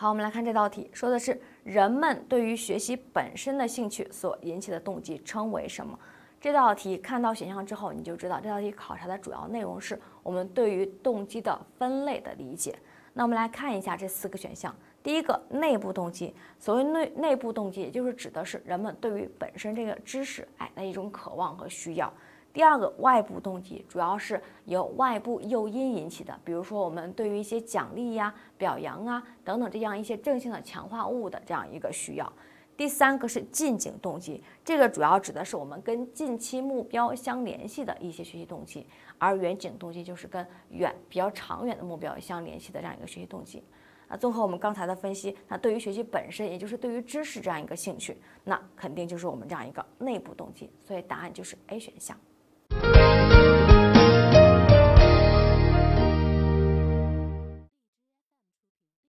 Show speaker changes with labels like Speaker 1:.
Speaker 1: 好，我们来看这道题，说的是人们对于学习本身的兴趣所引起的动机称为什么？这道题看到选项之后，你就知道这道题考察的主要内容是我们对于动机的分类的理解。那我们来看一下这四个选项。第一个，内部动机。所谓内内部动机，也就是指的是人们对于本身这个知识，哎的一种渴望和需要。第二个外部动机主要是由外部诱因引起的，比如说我们对于一些奖励呀、表扬啊等等这样一些正性的强化物的这样一个需要。第三个是近景动机，这个主要指的是我们跟近期目标相联系的一些学习动机，而远景动机就是跟远比较长远的目标相联系的这样一个学习动机。那综合我们刚才的分析，那对于学习本身，也就是对于知识这样一个兴趣，那肯定就是我们这样一个内部动机。所以答案就是 A 选项。